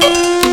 start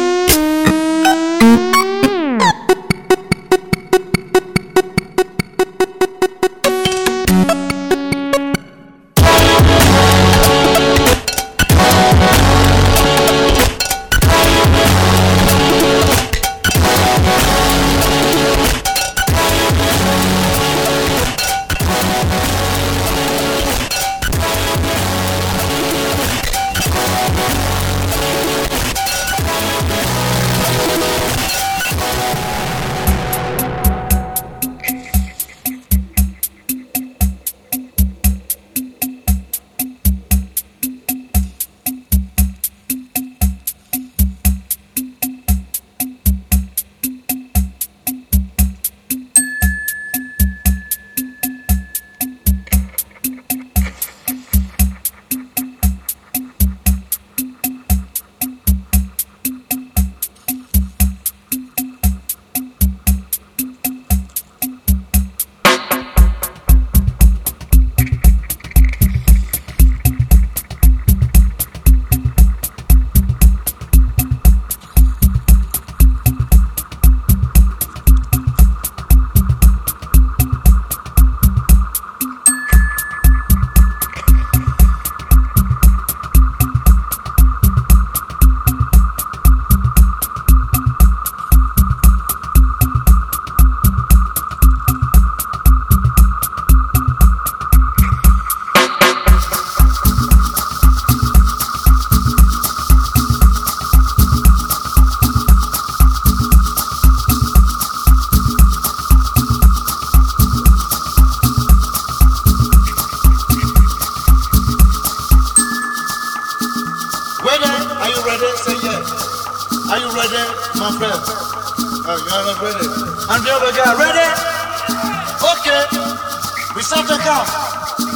count.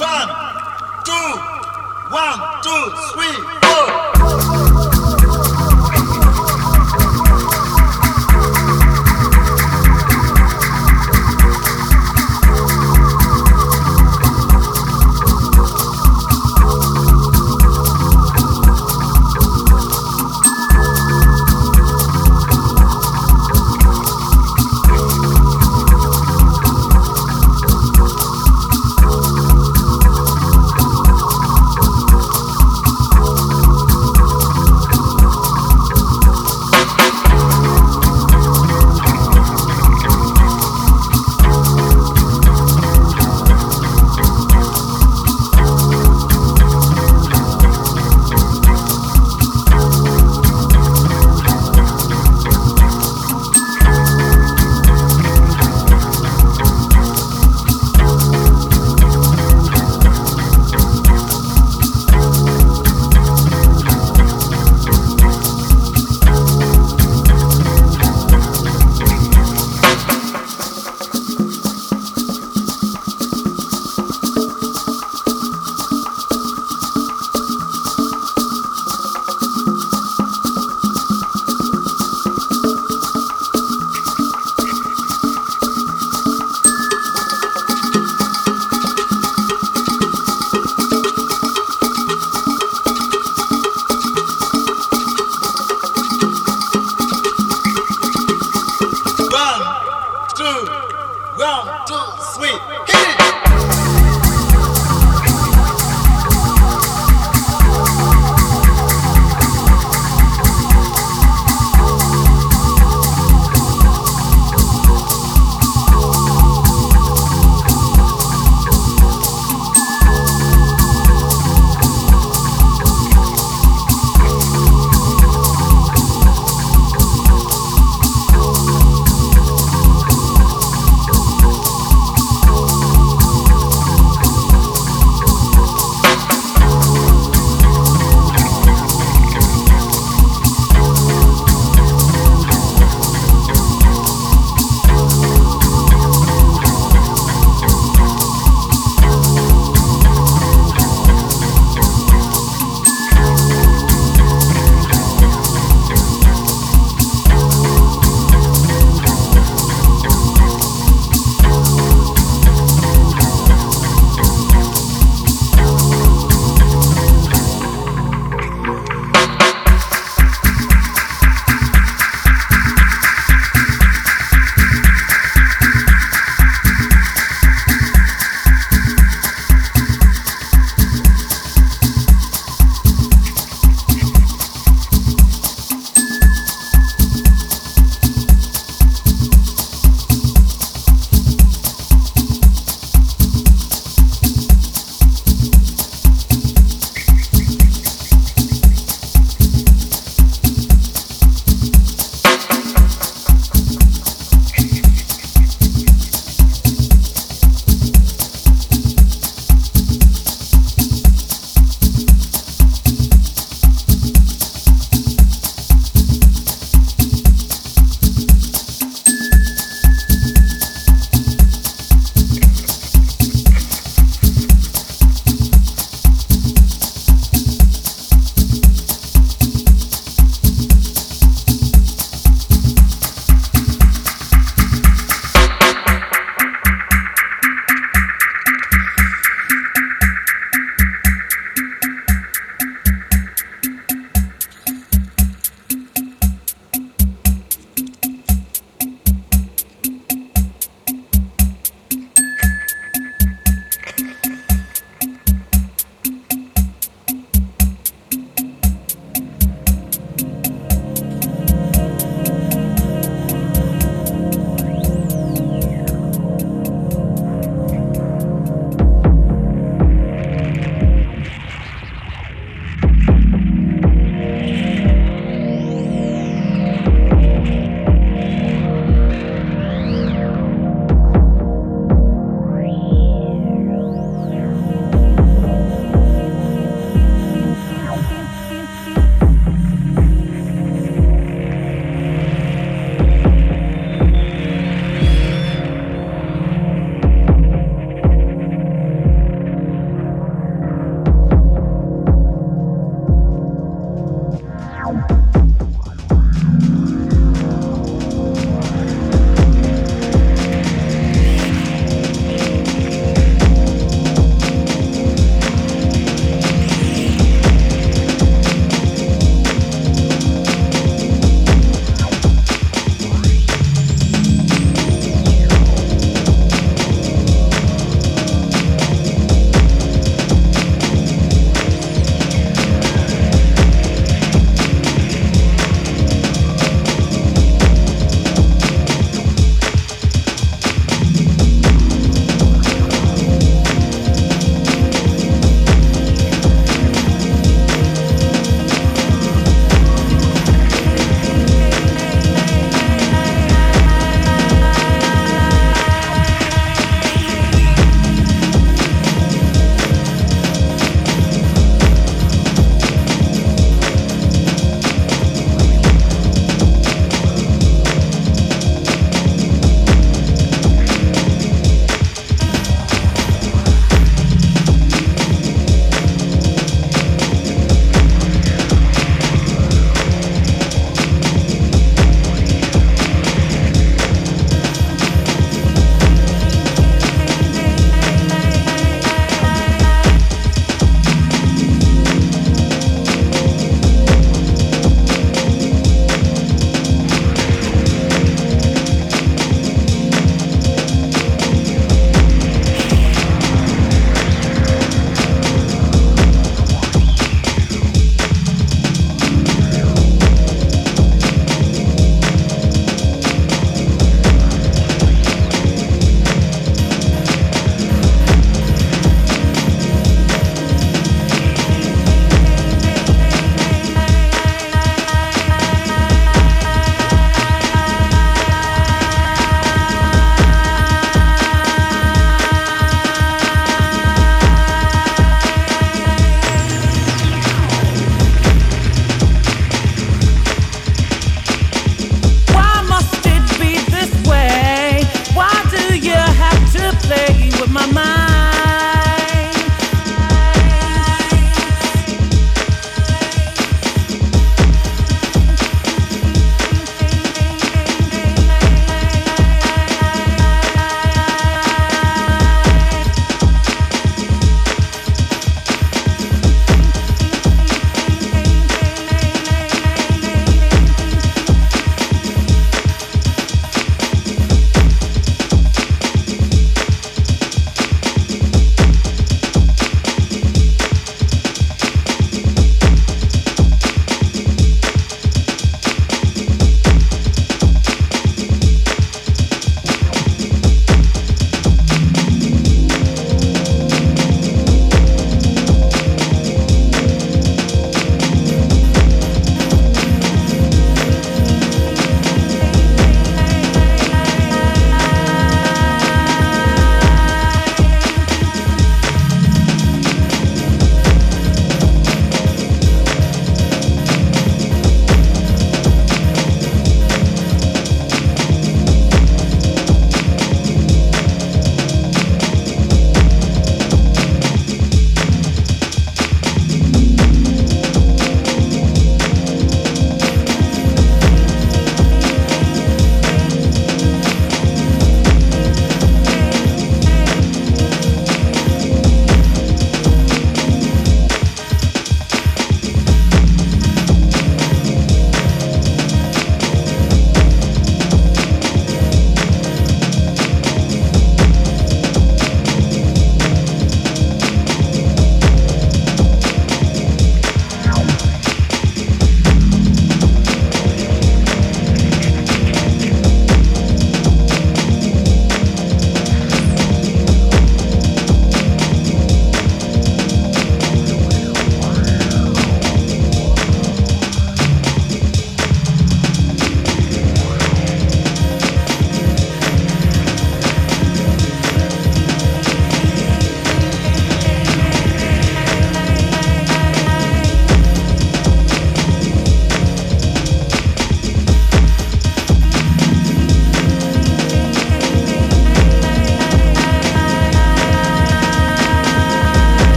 One, two, one, two, three.